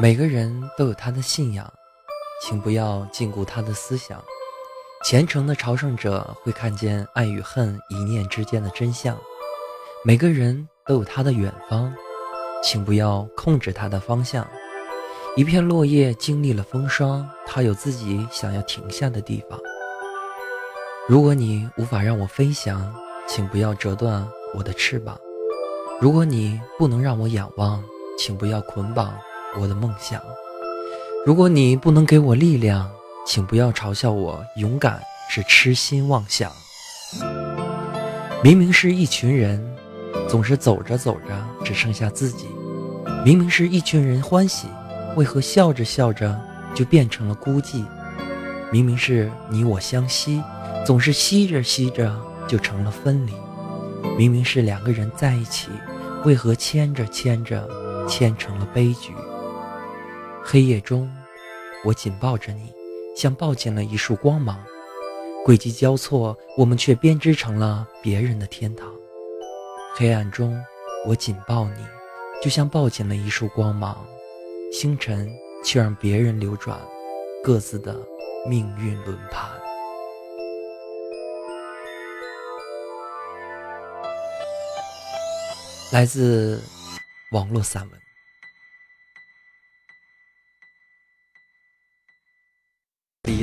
每个人都有他的信仰，请不要禁锢他的思想。虔诚的朝圣者会看见爱与恨一念之间的真相。每个人都有他的远方，请不要控制他的方向。一片落叶经历了风霜，它有自己想要停下的地方。如果你无法让我飞翔，请不要折断我的翅膀。如果你不能让我仰望，请不要捆绑。我的梦想。如果你不能给我力量，请不要嘲笑我。勇敢是痴心妄想。明明是一群人，总是走着走着只剩下自己。明明是一群人欢喜，为何笑着笑着就变成了孤寂？明明是你我相惜，总是吸着吸着就成了分离。明明是两个人在一起，为何牵着牵着牵成了悲剧？黑夜中，我紧抱着你，像抱紧了一束光芒。轨迹交错，我们却编织成了别人的天堂。黑暗中，我紧抱你，就像抱紧了一束光芒。星辰却让别人流转各自的命运轮盘。来自网络散文。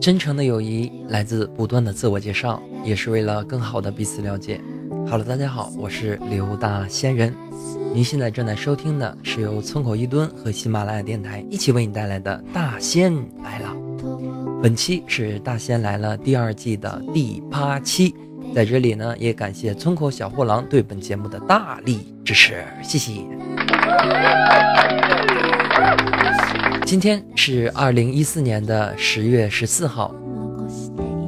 真诚的友谊来自不断的自我介绍，也是为了更好的彼此了解。好了大家好，我是刘大仙人。您现在正在收听的是由村口一蹲和喜马拉雅电台一起为你带来的《大仙来了》。本期是《大仙来了》第二季的第八期，在这里呢，也感谢村口小货郎对本节目的大力支持，谢谢。今天是二零一四年的十月十四号，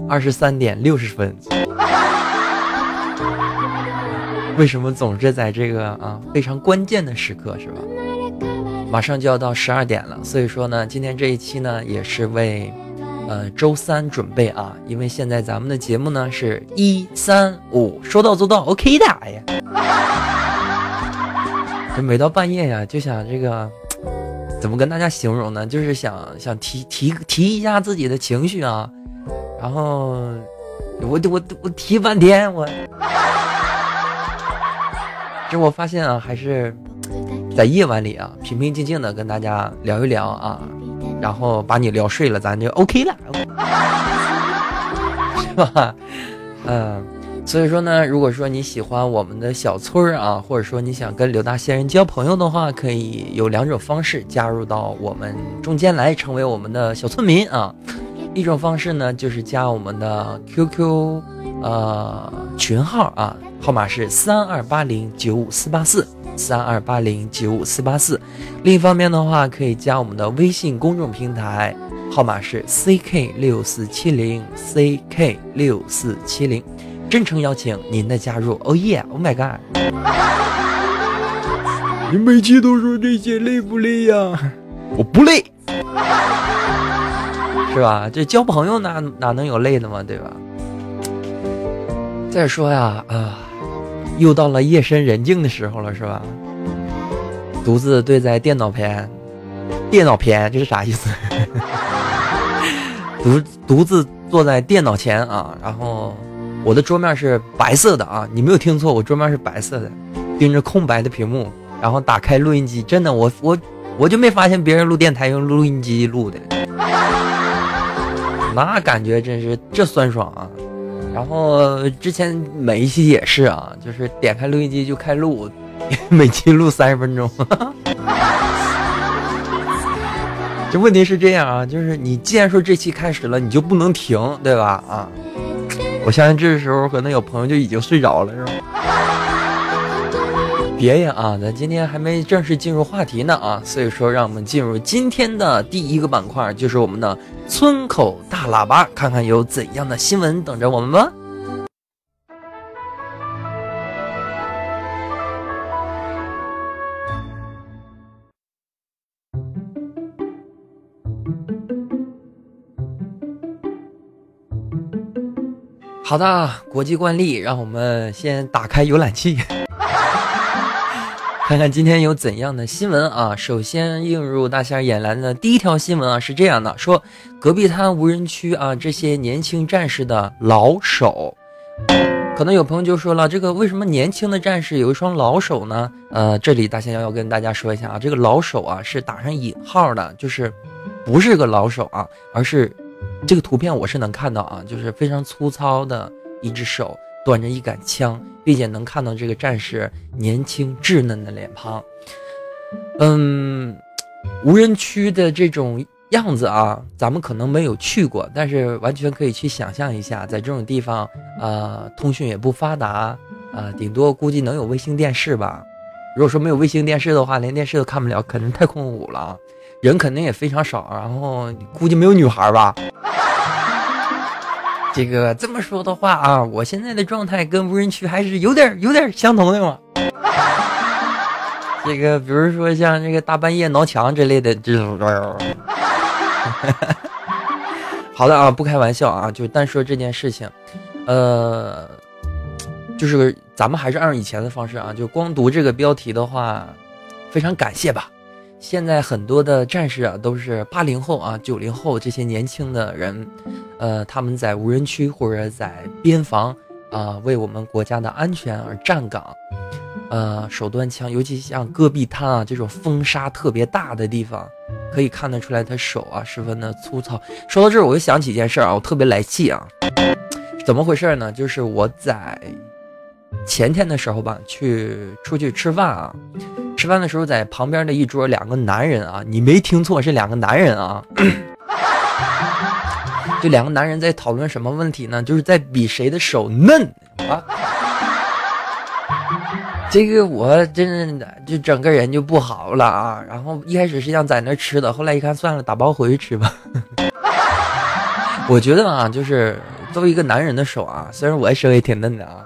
二十三点六十分。为什么总是在这个啊非常关键的时刻，是吧？马上就要到十二点了，所以说呢，今天这一期呢也是为呃周三准备啊，因为现在咱们的节目呢是一三五说到做到，OK 的呀。这每到半夜呀，就想这个。怎么跟大家形容呢？就是想想提提提一下自己的情绪啊，然后我我我提半天，我 这我发现啊，还是在夜晚里啊，平平静静的跟大家聊一聊啊，然后把你聊睡了，咱就 OK 了，是吧？嗯。所以说呢，如果说你喜欢我们的小村儿啊，或者说你想跟刘大仙人交朋友的话，可以有两种方式加入到我们中间来，成为我们的小村民啊。一种方式呢，就是加我们的 QQ 呃群号啊，号码是三二八零九五四八四三二八零九五四八四。另一方面的话，可以加我们的微信公众平台，号码是 CK 六四七零 CK 六四七零。真诚邀请您的加入，Oh yeah，Oh my god！你每期都说这些累不累呀？我不累，是吧？这交朋友哪哪能有累的嘛，对吧？再说呀，啊，又到了夜深人静的时候了，是吧？独自对在电脑前，电脑前这是啥意思？独独自坐在电脑前啊，然后。我的桌面是白色的啊，你没有听错，我桌面是白色的，盯着空白的屏幕，然后打开录音机，真的，我我我就没发现别人录电台用录音机录的，那感觉真是这酸爽啊！然后之前每一期也是啊，就是点开录音机就开录，每期录三十分钟。这问题是这样啊，就是你既然说这期开始了，你就不能停，对吧？啊，我相信这时候可能有朋友就已经睡着了，是吧？别呀啊，咱今天还没正式进入话题呢啊，所以说让我们进入今天的第一个板块，就是我们的村口大喇叭，看看有怎样的新闻等着我们吧。好的，国际惯例，让我们先打开浏览器。看看今天有怎样的新闻啊！首先映入大家眼帘的第一条新闻啊，是这样的：说戈壁滩无人区啊，这些年轻战士的老手，可能有朋友就说了，这个为什么年轻的战士有一双老手呢？呃，这里大仙要跟大家说一下啊，这个老手啊是打上引号的，就是不是个老手啊，而是这个图片我是能看到啊，就是非常粗糙的一只手。端着一杆枪，并且能看到这个战士年轻稚嫩的脸庞。嗯，无人区的这种样子啊，咱们可能没有去过，但是完全可以去想象一下，在这种地方，呃，通讯也不发达，呃，顶多估计能有卫星电视吧。如果说没有卫星电视的话，连电视都看不了，肯定太空舞了，人肯定也非常少，然后估计没有女孩吧。这个这么说的话啊，我现在的状态跟无人区还是有点有点相同的嘛。这个比如说像这个大半夜挠墙之类的这种。好的啊，不开玩笑啊，就单说这件事情，呃，就是咱们还是按照以前的方式啊，就光读这个标题的话，非常感谢吧。现在很多的战士啊，都是八零后啊、九零后这些年轻的人，呃，他们在无人区或者在边防啊，为我们国家的安全而站岗，呃，手端枪，尤其像戈壁滩啊这种风沙特别大的地方，可以看得出来他手啊十分的粗糙。说到这儿，我就想起一件事啊，我特别来气啊，怎么回事呢？就是我在前天的时候吧，去出去吃饭啊。吃饭的时候，在旁边的一桌，两个男人啊，你没听错，是两个男人啊。就两个男人在讨论什么问题呢？就是在比谁的手嫩啊。这个我真的就整个人就不好了啊。然后一开始是想在那吃的，后来一看算了，打包回去吃吧。我觉得啊，就是作为一个男人的手啊，虽然我手也挺嫩的啊，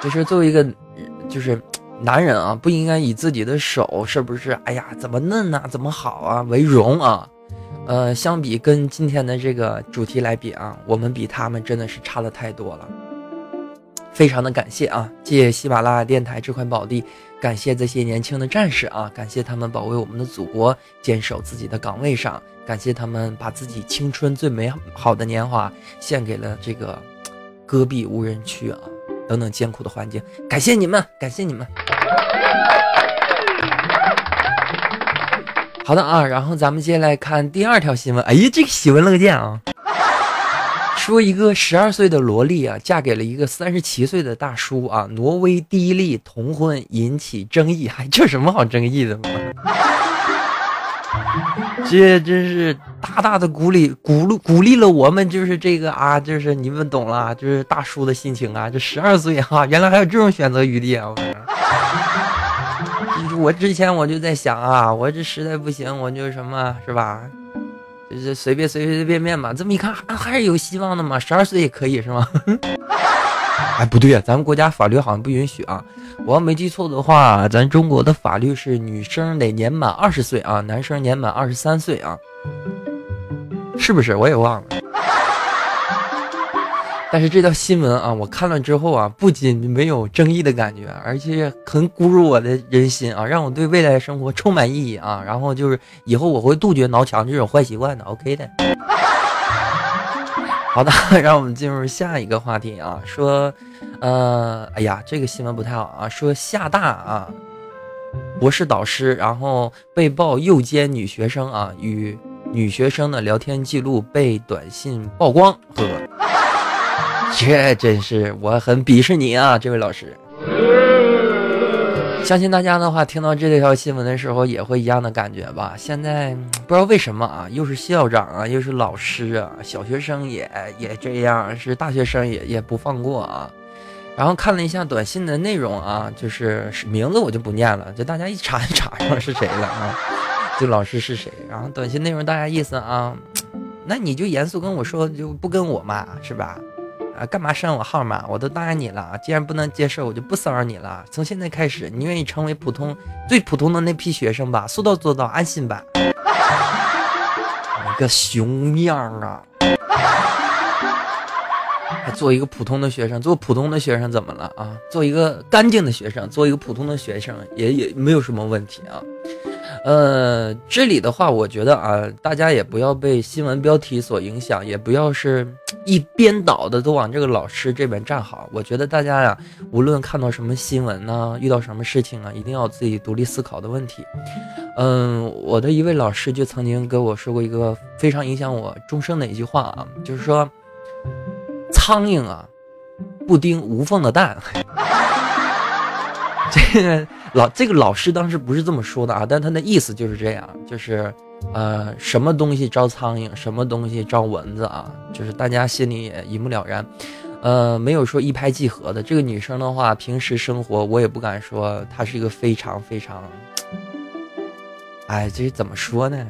就是作为一个，就是。男人啊，不应该以自己的手是不是？哎呀，怎么嫩呐，怎么好啊为荣啊？呃，相比跟今天的这个主题来比啊，我们比他们真的是差的太多了。非常的感谢啊，借喜马拉雅电台这块宝地，感谢这些年轻的战士啊，感谢他们保卫我们的祖国，坚守自己的岗位上，感谢他们把自己青春最美好的年华献给了这个戈壁无人区啊。等等艰苦的环境，感谢你们，感谢你们。好的啊，然后咱们接下来看第二条新闻。哎呀，这个喜闻乐见啊！说一个十二岁的萝莉啊，嫁给了一个三十七岁的大叔啊，挪威第一例同婚引起争议，还这什么好争议的吗？这真是大大的鼓励鼓励鼓励了我们，就是这个啊，就是你们懂了，就是大叔的心情啊。这十二岁哈，原来还有这种选择余地啊！我 我之前我就在想啊，我这实在不行，我就什么是吧？就是随便随随便便吧。这么一看，还是有希望的嘛。十二岁也可以是吗？哎，不对呀，咱们国家法律好像不允许啊。我要没记错的话，咱中国的法律是女生得年满二十岁啊，男生年满二十三岁啊，是不是？我也忘了。但是这条新闻啊，我看了之后啊，不仅没有争议的感觉，而且很鼓舞我的人心啊，让我对未来生活充满意义啊。然后就是以后我会杜绝挠墙这种坏习惯的。OK 的。好的，让我们进入下一个话题啊，说，呃，哎呀，这个新闻不太好啊，说厦大啊，博士导师然后被曝诱奸女学生啊，与女学生的聊天记录被短信曝光，呵，这真是我很鄙视你啊，这位老师。相信大家的话，听到这条新闻的时候也会一样的感觉吧？现在不知道为什么啊，又是校长啊，又是老师啊，小学生也也这样，是大学生也也不放过啊。然后看了一下短信的内容啊，就是名字我就不念了，就大家一查就查 上是谁了啊，就老师是谁。然后短信内容大家意思啊，那你就严肃跟我说，就不跟我嘛，是吧？啊，干嘛删我号码？我都答应你了，既然不能接受，我就不骚扰你了。从现在开始，你愿意成为普通最普通的那批学生吧？说到做到，安心吧。你个熊样啊！还做一个普通的学生，做普通的学生怎么了啊？做一个干净的学生，做一个普通的学生也也没有什么问题啊。呃，这里的话，我觉得啊，大家也不要被新闻标题所影响，也不要是一边倒的都往这个老师这边站好。我觉得大家呀，无论看到什么新闻呢，遇到什么事情啊，一定要自己独立思考的问题。嗯，我的一位老师就曾经跟我说过一个非常影响我终生的一句话啊，就是说，苍蝇啊，不叮无缝的蛋。这个。老这个老师当时不是这么说的啊，但他的意思就是这样，就是，呃，什么东西招苍蝇，什么东西招蚊子啊，就是大家心里也一目了然，呃，没有说一拍即合的。这个女生的话，平时生活我也不敢说她是一个非常非常，哎，这是怎么说呢？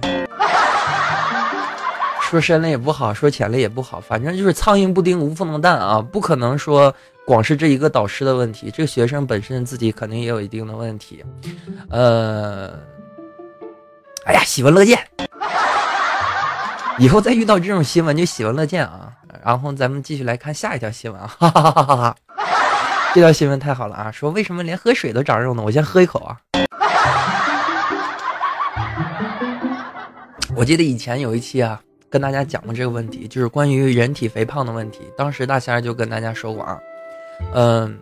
说深了也不好，说浅了也不好，反正就是苍蝇不叮无缝的蛋啊，不可能说。光是这一个导师的问题，这个学生本身自己肯定也有一定的问题，呃，哎呀，喜闻乐见，以后再遇到这种新闻就喜闻乐见啊。然后咱们继续来看下一条新闻啊，哈哈哈哈哈，这条新闻太好了啊，说为什么连喝水都长肉呢？我先喝一口啊。我记得以前有一期啊，跟大家讲过这个问题，就是关于人体肥胖的问题，当时大仙儿就跟大家说过啊。嗯，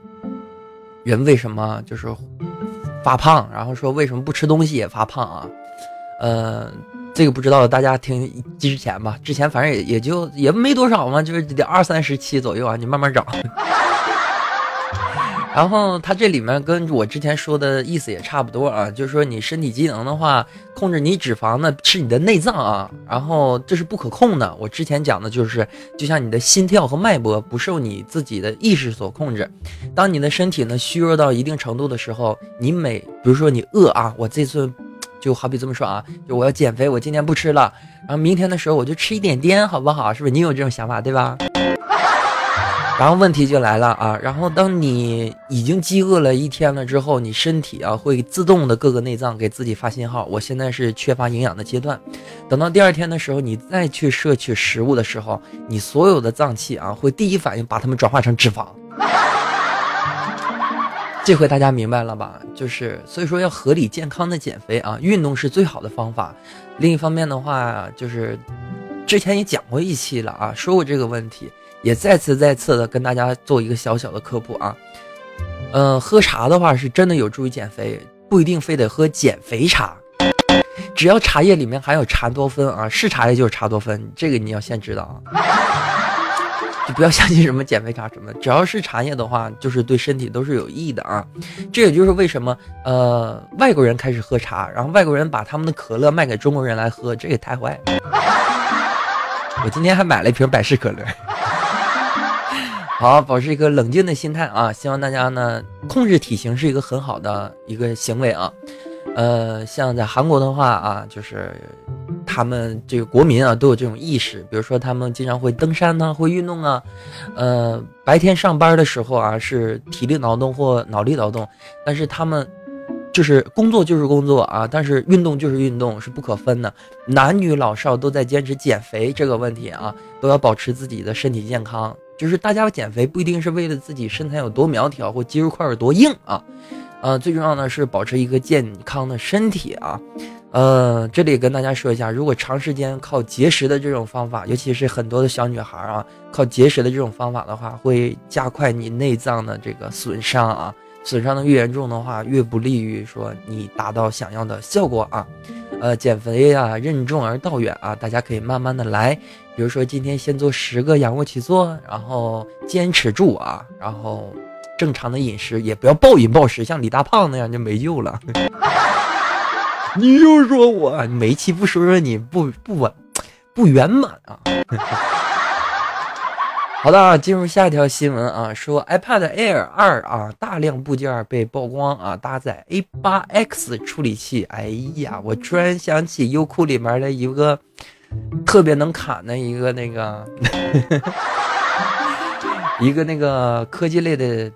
人为什么就是发胖？然后说为什么不吃东西也发胖啊？呃，这个不知道，大家听之前吧。之前反正也也就也没多少嘛，就是得二三十期左右啊，你慢慢找。然后它这里面跟我之前说的意思也差不多啊，就是说你身体机能的话，控制你脂肪呢是你的内脏啊，然后这是不可控的。我之前讲的就是，就像你的心跳和脉搏不受你自己的意识所控制。当你的身体呢虚弱到一定程度的时候，你每比如说你饿啊，我这次就好比这么说啊，就我要减肥，我今天不吃了，然后明天的时候我就吃一点点，好不好？是不是你有这种想法对吧？然后问题就来了啊！然后当你已经饥饿了一天了之后，你身体啊会自动的各个内脏给自己发信号，我现在是缺乏营养的阶段。等到第二天的时候，你再去摄取食物的时候，你所有的脏器啊会第一反应把它们转化成脂肪。这回大家明白了吧？就是所以说要合理健康的减肥啊，运动是最好的方法。另一方面的话，就是之前也讲过一期了啊，说过这个问题。也再次再次的跟大家做一个小小的科普啊，嗯，喝茶的话是真的有助于减肥，不一定非得喝减肥茶，只要茶叶里面含有茶多酚啊，是茶叶就是茶多酚，这个你要先知道啊，就不要相信什么减肥茶什么，只要是茶叶的话，就是对身体都是有益的啊。这也就是为什么呃外国人开始喝茶，然后外国人把他们的可乐卖给中国人来喝，这也太坏了。我今天还买了一瓶百事可乐。好，保持一个冷静的心态啊！希望大家呢控制体型是一个很好的一个行为啊。呃，像在韩国的话啊，就是他们这个国民啊都有这种意识，比如说他们经常会登山呢，会运动啊。呃，白天上班的时候啊是体力劳动或脑力劳动，但是他们就是工作就是工作啊，但是运动就是运动，是不可分的。男女老少都在坚持减肥这个问题啊，都要保持自己的身体健康。就是大家减肥不一定是为了自己身材有多苗条或肌肉块有多硬啊，呃，最重要的是保持一个健康的身体啊，呃，这里跟大家说一下，如果长时间靠节食的这种方法，尤其是很多的小女孩啊，靠节食的这种方法的话，会加快你内脏的这个损伤啊，损伤的越严重的话，越不利于说你达到想要的效果啊。呃减肥啊，任重而道远啊，大家可以慢慢的来。比如说今天先做十个仰卧起坐，然后坚持住啊，然后正常的饮食，也不要暴饮暴食，像李大胖那样就没救了。你又说我你煤气不说说你不不稳不圆满啊？好的啊，进入下一条新闻啊，说 iPad Air 二啊，大量部件被曝光啊，搭载 A8X 处理器。哎呀，我突然想起优酷里面的一个特别能砍的一个那个 一个那个科技类的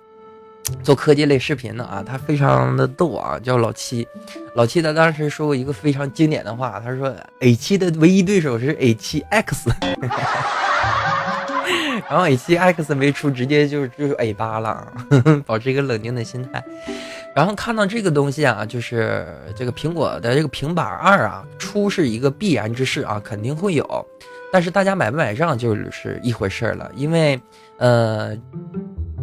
做科技类视频的啊，他非常的逗啊，叫老七。老七他当时说过一个非常经典的话，他说 A7 的唯一对手是 A7X。然后 A7X 没出，直接就就是 A8 了，保持一个冷静的心态。然后看到这个东西啊，就是这个苹果的这个平板二啊，出是一个必然之事啊，肯定会有。但是大家买不买账就是一回事了，因为呃，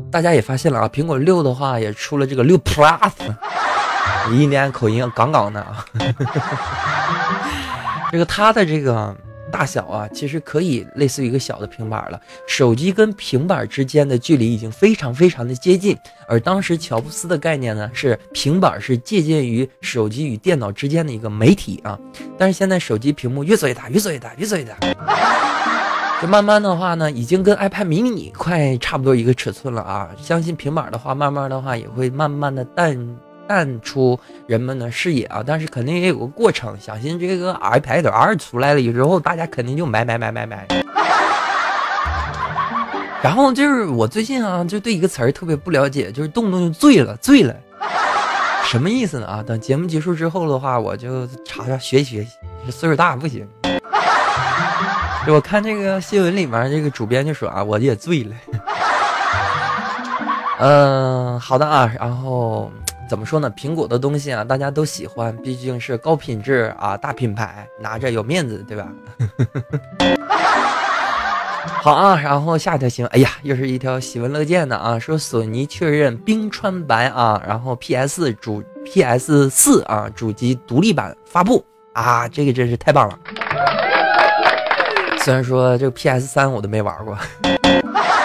大家也发现了啊，苹果六的话也出了这个六 Plus，印第安口音杠杠的啊，这个它的这个。大小啊，其实可以类似于一个小的平板了。手机跟平板之间的距离已经非常非常的接近。而当时乔布斯的概念呢，是平板是借鉴于手机与电脑之间的一个媒体啊。但是现在手机屏幕越做越大，越做越大，越做越大。就慢慢的话呢，已经跟 iPad mini 快差不多一个尺寸了啊。相信平板的话，慢慢的话也会慢慢的淡。淡出人们的视野啊，但是肯定也有个过程。相信这个 iPad 二出来了以后，大家肯定就买买买买买。然后就是我最近啊，就对一个词儿特别不了解，就是动不动就醉了，醉了，什么意思呢？啊，等节目结束之后的话，我就查查学习学习。岁数大不行。我看这个新闻里面，这个主编就说啊，我也醉了。嗯，好的啊，然后。怎么说呢？苹果的东西啊，大家都喜欢，毕竟是高品质啊，大品牌，拿着有面子，对吧？好啊，然后下一条新闻，哎呀，又是一条喜闻乐见的啊，说索尼确认冰川白啊，然后 PS 主 PS 四啊主机独立版发布啊，这个真是太棒了。虽然说这个 PS 三我都没玩过，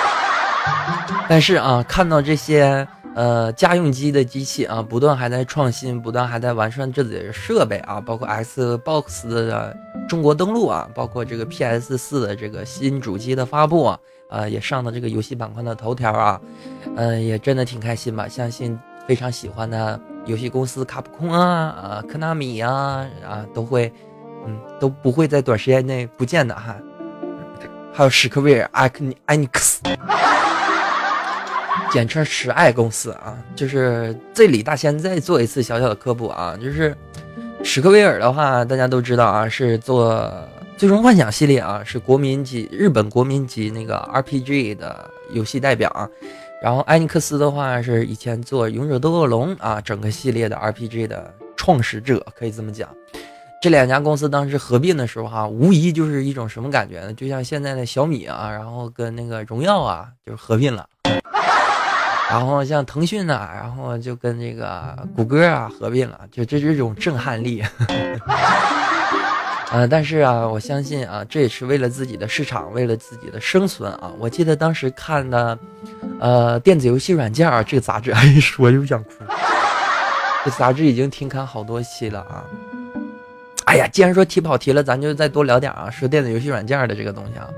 但是啊，看到这些。呃，家用机的机器啊，不断还在创新，不断还在完善自己的设备啊，包括 Xbox 的中国登陆啊，包括这个 PS 四的这个新主机的发布啊，呃，也上了这个游戏板块的头条啊，嗯，也真的挺开心吧。相信非常喜欢的游戏公司卡普空啊，啊，科纳米啊，啊，都会，嗯，都不会在短时间内不见的哈。还有史克威尔、艾克尼、艾尼克斯。简称十爱公司啊，就是这里大仙再做一次小小的科普啊，就是史克威尔的话，大家都知道啊，是做《最终幻想》系列啊，是国民级日本国民级那个 RPG 的游戏代表啊。然后艾尼克斯的话，是以前做《勇者斗恶龙》啊整个系列的 RPG 的创始者，可以这么讲。这两家公司当时合并的时候哈，无疑就是一种什么感觉呢？就像现在的小米啊，然后跟那个荣耀啊，就是合并了。然后像腾讯呢，然后就跟这个谷歌啊合并了，就这是一种震撼力。呃，但是啊，我相信啊，这也是为了自己的市场，为了自己的生存啊。我记得当时看的，呃，电子游戏软件啊这个杂志，一说就想哭。这杂志已经停刊好多期了啊。哎呀，既然说提跑题了，咱就再多聊点啊，说电子游戏软件的这个东西啊。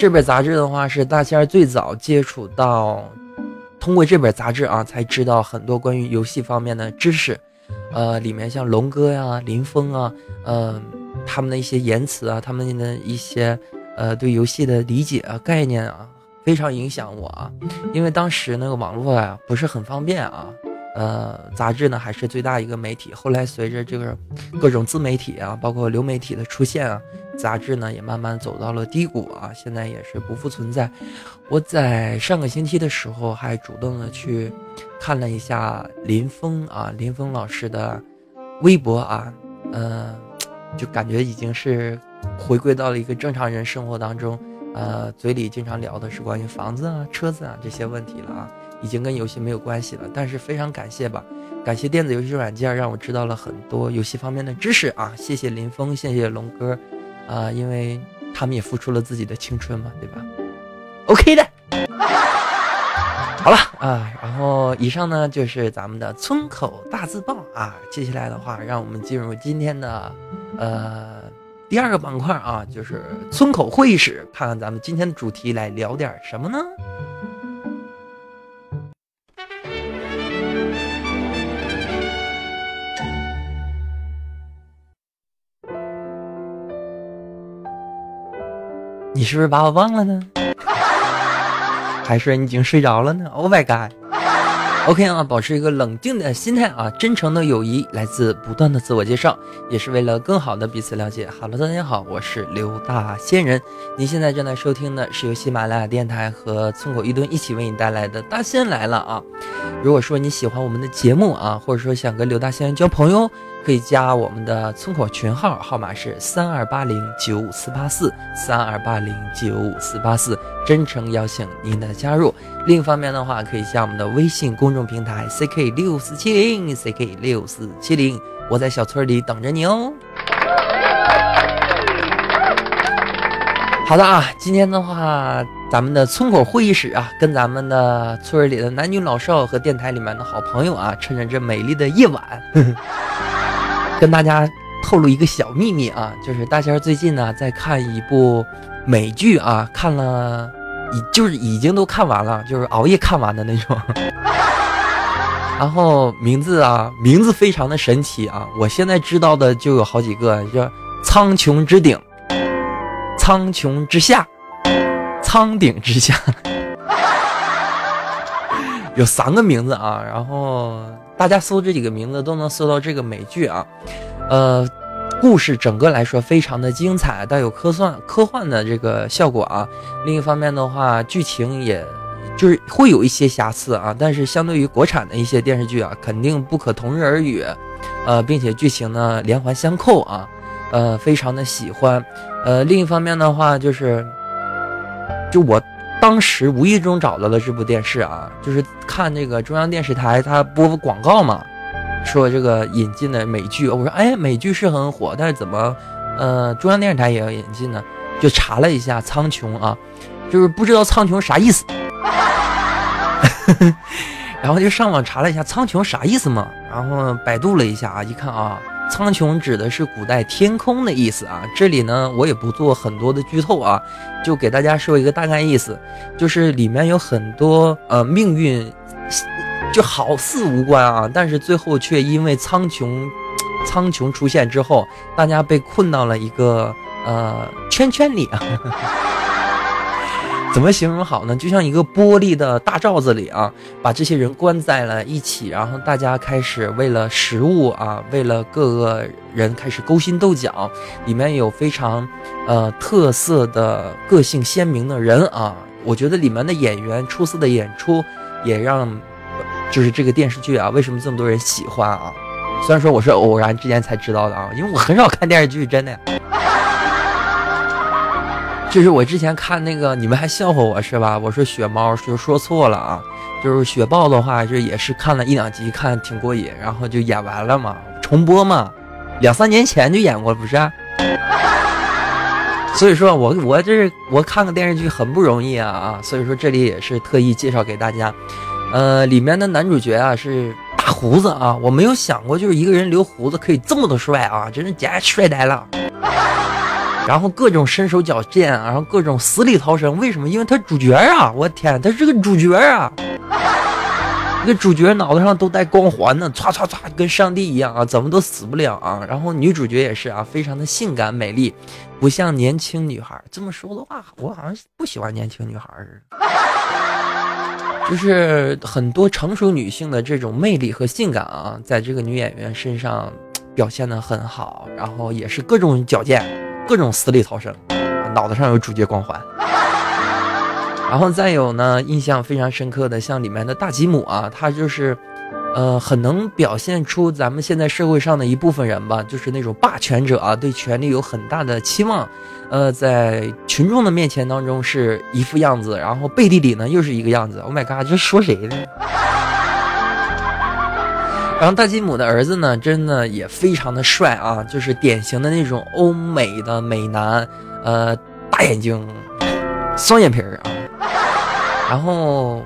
这本杂志的话是大仙最早接触到。通过这本杂志啊，才知道很多关于游戏方面的知识，呃，里面像龙哥呀、林峰啊，呃，他们的一些言辞啊，他们的一些呃对游戏的理解啊、概念啊，非常影响我啊。因为当时那个网络呀不是很方便啊，呃，杂志呢还是最大一个媒体。后来随着这个各种自媒体啊，包括流媒体的出现啊。杂志呢也慢慢走到了低谷啊，现在也是不复存在。我在上个星期的时候还主动的去看了一下林峰啊，林峰老师的微博啊，嗯，就感觉已经是回归到了一个正常人生活当中，呃，嘴里经常聊的是关于房子啊、车子啊这些问题了啊。已经跟游戏没有关系了。但是非常感谢吧，感谢电子游戏软件，让我知道了很多游戏方面的知识啊！谢谢林峰，谢谢龙哥，啊，因为他们也付出了自己的青春嘛，对吧？OK 的。好了啊，然后以上呢就是咱们的村口大字报啊。接下来的话，让我们进入今天的呃第二个板块啊，就是村口会议室，看看咱们今天的主题来聊点什么呢？你是不是把我忘了呢？还是你已经睡着了呢？Oh my god！OK 啊，保持一个冷静的心态啊，真诚的友谊来自不断的自我介绍，也是为了更好的彼此了解。Hello，大家好，我是刘大仙人。您现在正在收听的是由喜马拉雅电台和村口一蹲一起为你带来的《大仙来了》啊。如果说你喜欢我们的节目啊，或者说想跟刘大仙人交朋友。可以加我们的村口群号，号码是三二八零九五四八四三二八零九五四八四，真诚邀请您的加入。另一方面的话，可以加我们的微信公众平台 ck 六四七零 ck 六四七零，我在小村里等着你哦。好的啊，今天的话，咱们的村口会议室啊，跟咱们的村里的男女老少和电台里面的好朋友啊，趁着这美丽的夜晚。跟大家透露一个小秘密啊，就是大仙最近呢在看一部美剧啊，看了已就是已经都看完了，就是熬夜看完的那种。然后名字啊，名字非常的神奇啊，我现在知道的就有好几个，叫《苍穹之顶》《苍穹之下》《苍顶之下》，有三个名字啊，然后。大家搜这几个名字都能搜到这个美剧啊，呃，故事整个来说非常的精彩，带有科幻科幻的这个效果啊。另一方面的话，剧情也就是会有一些瑕疵啊，但是相对于国产的一些电视剧啊，肯定不可同日而语。呃，并且剧情呢连环相扣啊，呃，非常的喜欢。呃，另一方面的话就是，就我。当时无意中找到了这部电视啊，就是看这个中央电视台它播广告嘛，说这个引进的美剧，我说哎，美剧是很火，但是怎么，呃，中央电视台也要引进呢？就查了一下苍穹啊，就是不知道苍穹啥意思，然后就上网查了一下苍穹啥意思嘛，然后百度了一下啊，一看啊。苍穹指的是古代天空的意思啊，这里呢我也不做很多的剧透啊，就给大家说一个大概意思，就是里面有很多呃命运就好似无关啊，但是最后却因为苍穹苍穹出现之后，大家被困到了一个呃圈圈里啊。怎么形容好呢？就像一个玻璃的大罩子里啊，把这些人关在了一起，然后大家开始为了食物啊，为了各个人开始勾心斗角。里面有非常呃特色的个性鲜明的人啊，我觉得里面的演员出色的演出也让就是这个电视剧啊，为什么这么多人喜欢啊？虽然说我是偶然之间才知道的啊，因为我很少看电视剧，真的。就是我之前看那个，你们还笑话我是吧？我说雪猫就说错了啊，就是雪豹的话，就也是看了一两集，看挺过瘾，然后就演完了嘛，重播嘛，两三年前就演过不是？所以说我我这我看个电视剧很不容易啊啊！所以说这里也是特意介绍给大家，呃，里面的男主角啊是大胡子啊，我没有想过就是一个人留胡子可以这么的帅啊，真是简直帅呆了。然后各种身手矫健，然后各种死里逃生。为什么？因为他主角啊！我天，他是个主角啊！那个主角脑袋上都带光环呢，唰唰唰，跟上帝一样啊，怎么都死不了啊！然后女主角也是啊，非常的性感美丽，不像年轻女孩。这么说的话，我好像不喜欢年轻女孩似的。就是很多成熟女性的这种魅力和性感啊，在这个女演员身上表现的很好，然后也是各种矫健。各种死里逃生，脑子上有主角光环，然后再有呢，印象非常深刻的，像里面的大吉姆啊，他就是呃，很能表现出咱们现在社会上的一部分人吧，就是那种霸权者啊，对权力有很大的期望，呃，在群众的面前当中是一副样子，然后背地里呢又是一个样子。Oh my god，这说谁呢？然后大吉姆的儿子呢，真的也非常的帅啊，就是典型的那种欧美的美男，呃，大眼睛，双眼皮儿啊，然后。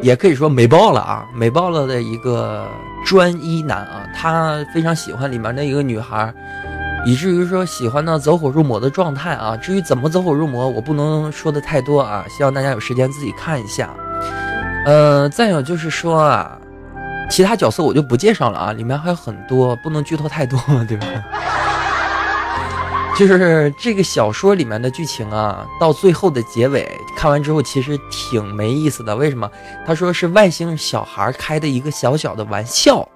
也可以说美爆了啊，美爆了的一个专一男啊，他非常喜欢里面的一个女孩，以至于说喜欢到走火入魔的状态啊。至于怎么走火入魔，我不能说的太多啊，希望大家有时间自己看一下。呃，再有就是说啊，其他角色我就不介绍了啊，里面还有很多，不能剧透太多，对吧？就是这个小说里面的剧情啊，到最后的结尾看完之后，其实挺没意思的。为什么？他说是外星小孩开的一个小小的玩笑。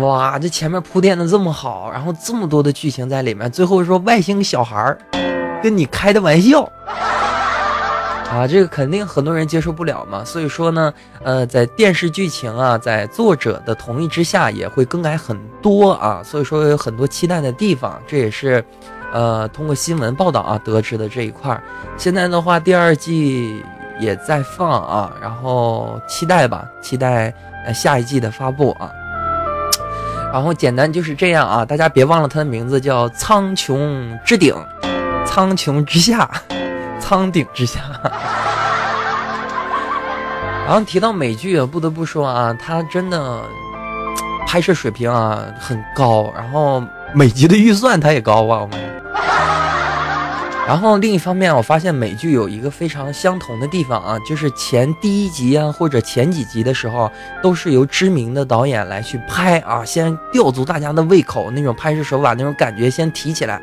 哇，这前面铺垫的这么好，然后这么多的剧情在里面，最后说外星小孩跟你开的玩笑。啊，这个肯定很多人接受不了嘛，所以说呢，呃，在电视剧情啊，在作者的同意之下，也会更改很多啊，所以说有很多期待的地方，这也是，呃，通过新闻报道啊得知的这一块儿。现在的话，第二季也在放啊，然后期待吧，期待呃下一季的发布啊。然后简单就是这样啊，大家别忘了它的名字叫《苍穹之顶》，苍穹之下。苍顶之下，然后提到美剧啊，不得不说啊，它真的拍摄水平啊很高，然后每集的预算它也高啊，我们。然后另一方面，我发现美剧有一个非常相同的地方啊，就是前第一集啊或者前几集的时候，都是由知名的导演来去拍啊，先吊足大家的胃口，那种拍摄手法那种感觉先提起来。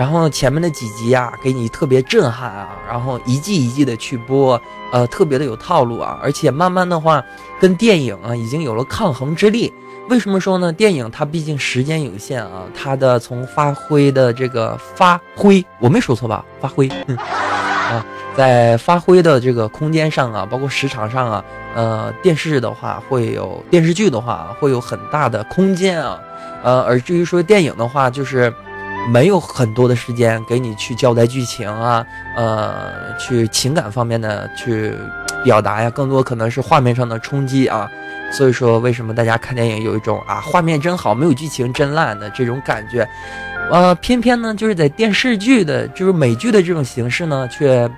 然后前面的几集啊，给你特别震撼啊，然后一季一季的去播，呃，特别的有套路啊，而且慢慢的话，跟电影啊已经有了抗衡之力。为什么说呢？电影它毕竟时间有限啊，它的从发挥的这个发挥，我没说错吧？发挥啊，在发挥的这个空间上啊，包括时长上啊，呃，电视的话会有电视剧的话会有很大的空间啊，呃，而至于说电影的话，就是。没有很多的时间给你去交代剧情啊，呃，去情感方面的去表达呀，更多可能是画面上的冲击啊。所以说，为什么大家看电影有一种啊画面真好，没有剧情真烂的这种感觉？呃，偏偏呢，就是在电视剧的，就是美剧的这种形式呢，却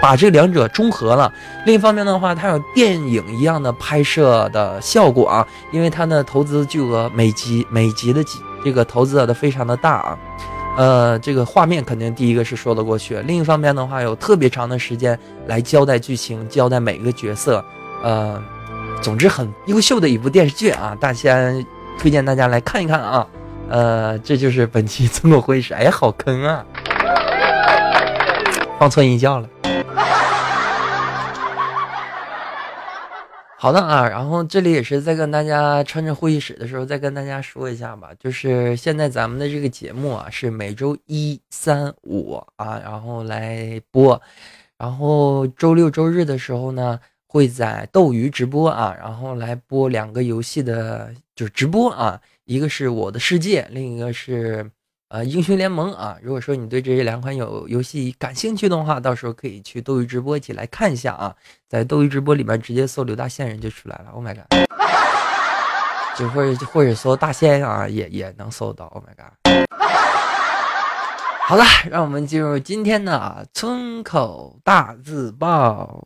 把这两者中和了。另一方面的话，它有电影一样的拍摄的效果啊，因为它的投资巨额，每集每集的。这个投资的非常的大啊，呃，这个画面肯定第一个是说得过去，另一方面的话有特别长的时间来交代剧情，交代每个角色，呃，总之很优秀的一部电视剧啊，大家推荐大家来看一看啊，呃，这就是本期村口会议室，哎，好坑啊，放错音效了。好的啊，然后这里也是在跟大家穿着会议室的时候，再跟大家说一下吧。就是现在咱们的这个节目啊，是每周一、三、五啊，然后来播，然后周六周日的时候呢，会在斗鱼直播啊，然后来播两个游戏的，就是直播啊，一个是我的世界，另一个是。呃，英雄联盟啊，如果说你对这两款有游戏感兴趣的话，到时候可以去斗鱼直播一起来看一下啊，在斗鱼直播里面直接搜刘大仙人就出来了。Oh my god！就或者或者搜大仙啊，也也能搜到。Oh my god！好了，让我们进入今天的村口大字报。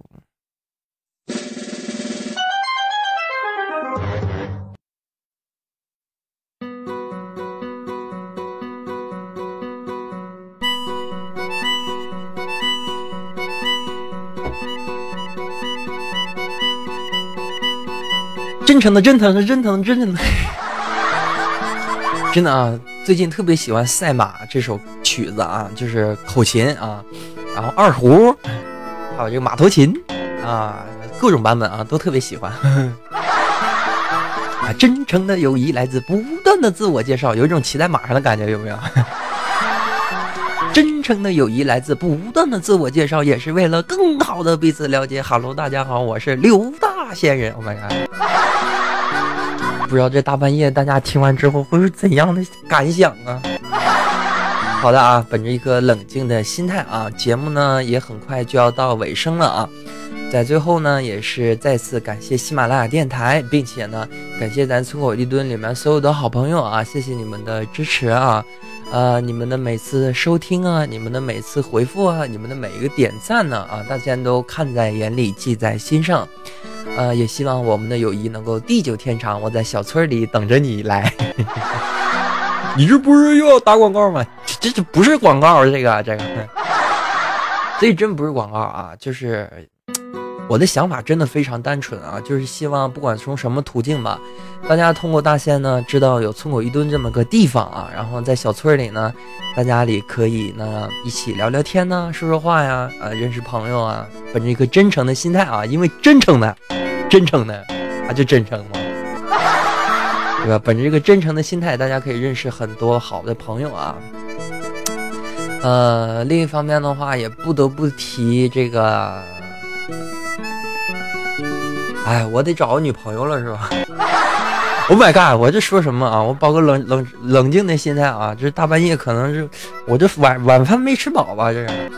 真诚的，真诚的，真诚的，真诚的，真的啊！最近特别喜欢《赛马》这首曲子啊，就是口琴啊，然后二胡，还有这个马头琴啊，各种版本啊，都特别喜欢。啊，真诚的友谊来自不断的自我介绍，有一种骑在马上的感觉，有没有？真诚的友谊来自不断的自我介绍，也是为了更好的彼此了解。Hello，大家好，我是刘大。大仙人，Oh my god！不知道这大半夜大家听完之后会是怎样的感想啊？好的啊，本着一颗冷静的心态啊，节目呢也很快就要到尾声了啊。在最后呢，也是再次感谢喜马拉雅电台，并且呢，感谢咱村口一吨里面所有的好朋友啊，谢谢你们的支持啊，呃，你们的每次收听啊，你们的每次回复啊，你们的每一个点赞呢啊，大家都看在眼里，记在心上，呃，也希望我们的友谊能够地久天长。我在小村里等着你来，你这不是又要打广告吗？这这不是广告，这个这个，所以真不是广告啊，就是。我的想法真的非常单纯啊，就是希望不管从什么途径吧，大家通过大仙呢知道有村口一蹲这么个地方啊，然后在小村里呢，大家里可以呢一起聊聊天呢，说说话呀，啊，认识朋友啊，本着一个真诚的心态啊，因为真诚的，真诚的啊就真诚嘛，对吧？本着这个真诚的心态，大家可以认识很多好的朋友啊。呃，另一方面的话，也不得不提这个。哎，我得找个女朋友了，是吧？Oh my god！我这说什么啊？我保个冷冷冷静的心态啊！这大半夜可能是我这晚晚饭没吃饱吧？这是。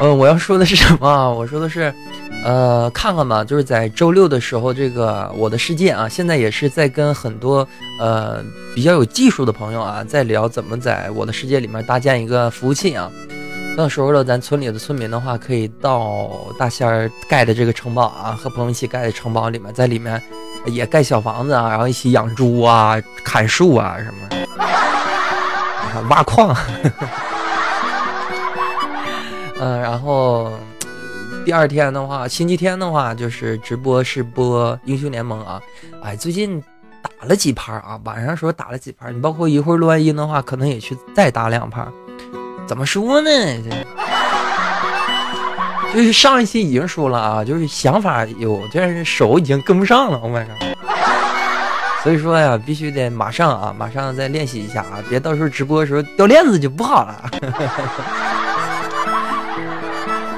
嗯，我要说的是什么？我说的是，呃，看看吧，就是在周六的时候，这个我的世界啊，现在也是在跟很多呃比较有技术的朋友啊，在聊怎么在我的世界里面搭建一个服务器啊。到时候了，咱村里的村民的话，可以到大仙儿盖的这个城堡啊，和朋友一起盖的城堡里面，在里面也盖小房子啊，然后一起养猪啊、砍树啊什么，挖矿。嗯，然后第二天的话，星期天的话就是直播是播英雄联盟啊。哎，最近打了几盘啊，晚上时候打了几盘，你包括一会儿录完音的话，可能也去再打两盘。怎么说呢？就是上一期已经说了啊，就是想法有，但是手已经跟不上了。我晚上，所以说呀，必须得马上啊，马上再练习一下啊，别到时候直播的时候掉链子就不好了。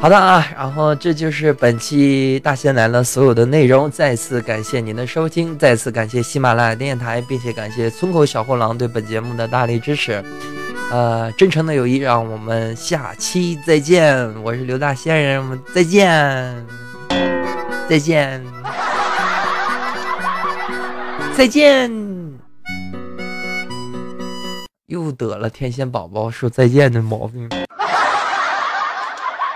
好的啊，然后这就是本期大仙来了所有的内容。再次感谢您的收听，再次感谢喜马拉雅电台，并且感谢村口小货郎对本节目的大力支持。呃，真诚的友谊，让我们下期再见。我是刘大仙人，我们再见，再见，再见。又得了天线宝宝说再见的毛病。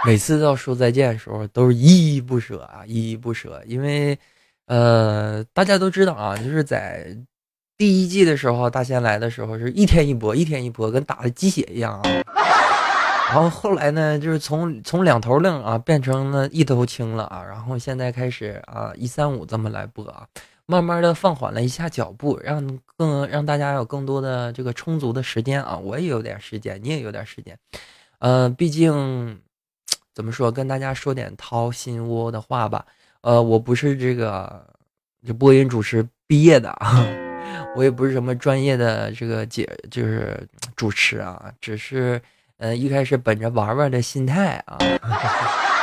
每次要说再见的时候，都是依依不舍啊，依依不舍。因为，呃，大家都知道啊，就是在。第一季的时候，大仙来的时候是一天一播，一天一播，跟打了鸡血一样啊。然后后来呢，就是从从两头愣啊，变成了一头青了啊。然后现在开始啊，一三五这么来播啊，慢慢的放缓了一下脚步，让更让大家有更多的这个充足的时间啊。我也有点时间，你也有点时间，呃，毕竟怎么说，跟大家说点掏心窝的话吧。呃，我不是这个就播音主持毕业的啊。我也不是什么专业的这个解，就是主持啊，只是，呃，一开始本着玩玩的心态啊，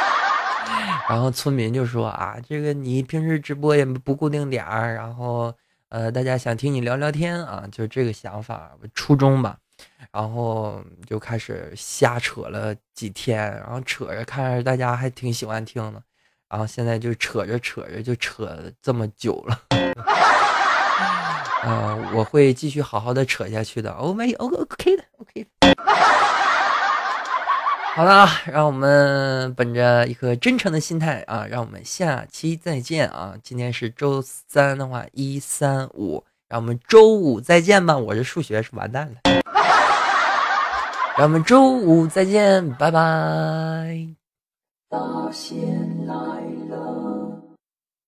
然后村民就说啊，这个你平时直播也不固定点儿，然后，呃，大家想听你聊聊天啊，就这个想法初衷吧，然后就开始瞎扯了几天，然后扯着看着大家还挺喜欢听的，然后现在就扯着扯着就扯这么久了。呃，我会继续好好的扯下去的。哦，没，O K 的，OK。好了，让我们本着一颗真诚的心态啊，让我们下期再见啊。今天是周三的话，一三五，让我们周五再见吧。我这数学是完蛋了。让我们周五再见，拜拜。大仙来了。